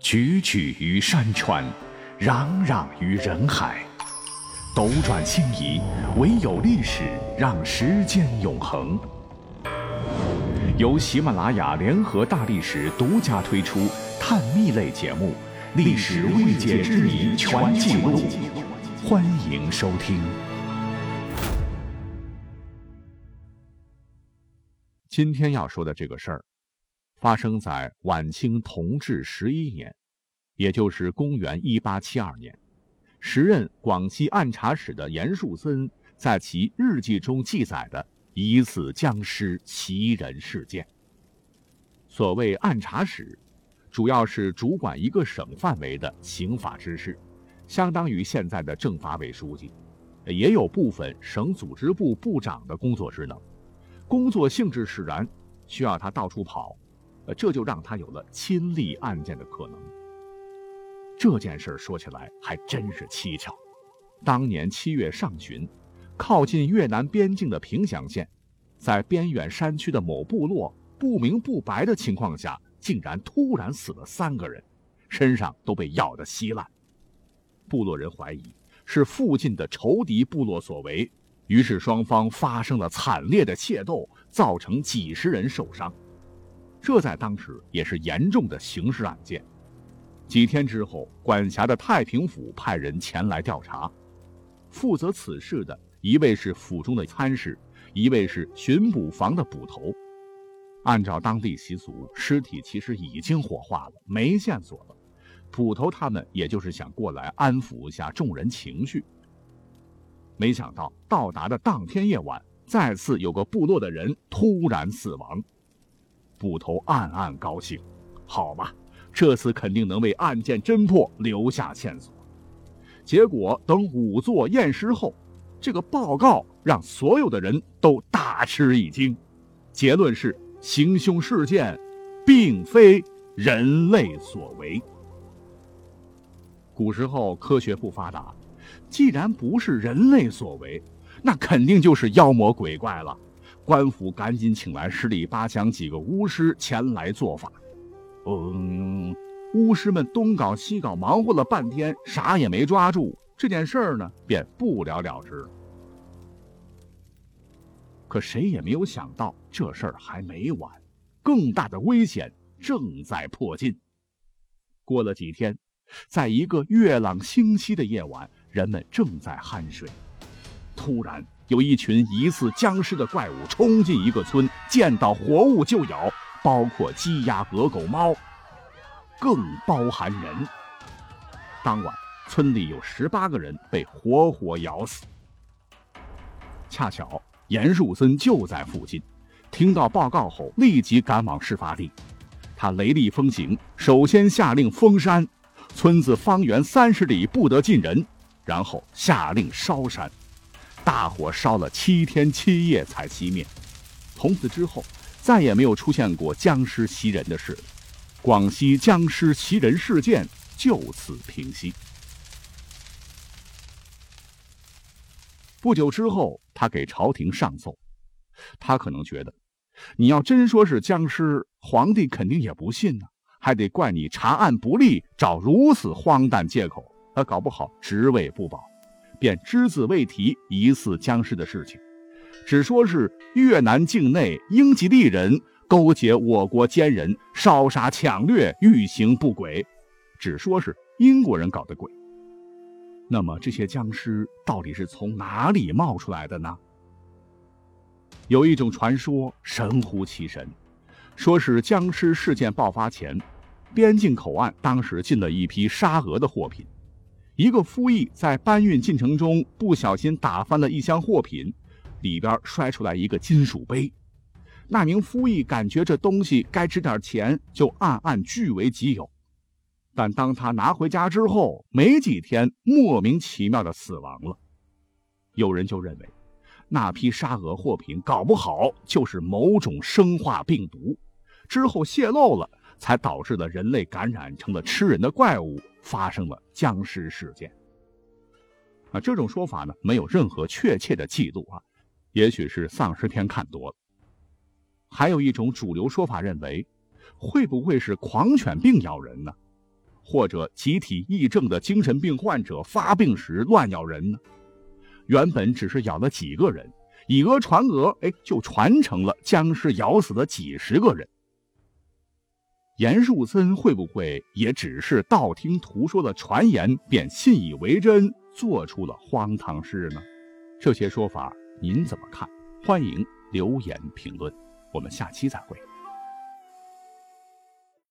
踽踽于山川，攘攘于人海，斗转星移，唯有历史让时间永恒。由喜马拉雅联合大历史独家推出探秘类节目《历史未解之谜全记录》，欢迎收听。今天要说的这个事儿，发生在晚清同治十一年，也就是公元一八七二年。时任广西按察使的严树森在其日记中记载的疑似僵尸袭人事件。所谓按察使，主要是主管一个省范围的刑法之事，相当于现在的政法委书记，也有部分省组织部部长的工作职能。工作性质使然，需要他到处跑，这就让他有了亲历案件的可能。这件事说起来还真是蹊跷。当年七月上旬，靠近越南边境的平祥县，在边远山区的某部落，不明不白的情况下，竟然突然死了三个人，身上都被咬得稀烂。部落人怀疑是附近的仇敌部落所为。于是双方发生了惨烈的械斗，造成几十人受伤，这在当时也是严重的刑事案件。几天之后，管辖的太平府派人前来调查，负责此事的一位是府中的参事，一位是巡捕房的捕头。按照当地习俗，尸体其实已经火化了，没线索了。捕头他们也就是想过来安抚一下众人情绪。没想到到达的当天夜晚，再次有个部落的人突然死亡。捕头暗暗高兴，好吧，这次肯定能为案件侦破留下线索。结果等仵作验尸后，这个报告让所有的人都大吃一惊，结论是行凶事件并非人类所为。古时候科学不发达。既然不是人类所为，那肯定就是妖魔鬼怪了。官府赶紧请来十里八乡几个巫师前来做法。嗯，巫师们东搞西搞，忙活了半天，啥也没抓住。这件事儿呢，便不了了之。可谁也没有想到，这事儿还没完，更大的危险正在迫近。过了几天，在一个月朗星稀的夜晚。人们正在酣睡，突然有一群疑似僵尸的怪物冲进一个村，见到活物就咬，包括鸡鸭鹅狗猫，更包含人。当晚，村里有十八个人被活活咬死。恰巧严树森就在附近，听到报告后立即赶往事发地。他雷厉风行，首先下令封山，村子方圆三十里不得进人。然后下令烧山，大火烧了七天七夜才熄灭。从此之后，再也没有出现过僵尸袭人的事，广西僵尸袭人事件就此平息。不久之后，他给朝廷上奏，他可能觉得，你要真说是僵尸，皇帝肯定也不信呢，还得怪你查案不力，找如此荒诞借口。他搞不好职位不保，便只字未提疑似僵尸的事情，只说是越南境内英吉利人勾结我国奸人烧杀抢掠，欲行不轨，只说是英国人搞的鬼。那么这些僵尸到底是从哪里冒出来的呢？有一种传说神乎其神，说是僵尸事件爆发前，边境口岸当时进了一批沙俄的货品。一个夫役在搬运进程中不小心打翻了一箱货品，里边摔出来一个金属杯。那名夫役感觉这东西该值点钱，就暗暗据为己有。但当他拿回家之后，没几天，莫名其妙的死亡了。有人就认为，那批沙俄货品搞不好就是某种生化病毒，之后泄露了，才导致了人类感染成了吃人的怪物。发生了僵尸事件啊！这种说法呢，没有任何确切的记录啊，也许是丧尸片看多了。还有一种主流说法认为，会不会是狂犬病咬人呢？或者集体癔症的精神病患者发病时乱咬人呢？原本只是咬了几个人，以讹传讹，哎，就传成了僵尸咬死了几十个人。严树森会不会也只是道听途说的传言，便信以为真，做出了荒唐事呢？这些说法您怎么看？欢迎留言评论。我们下期再会。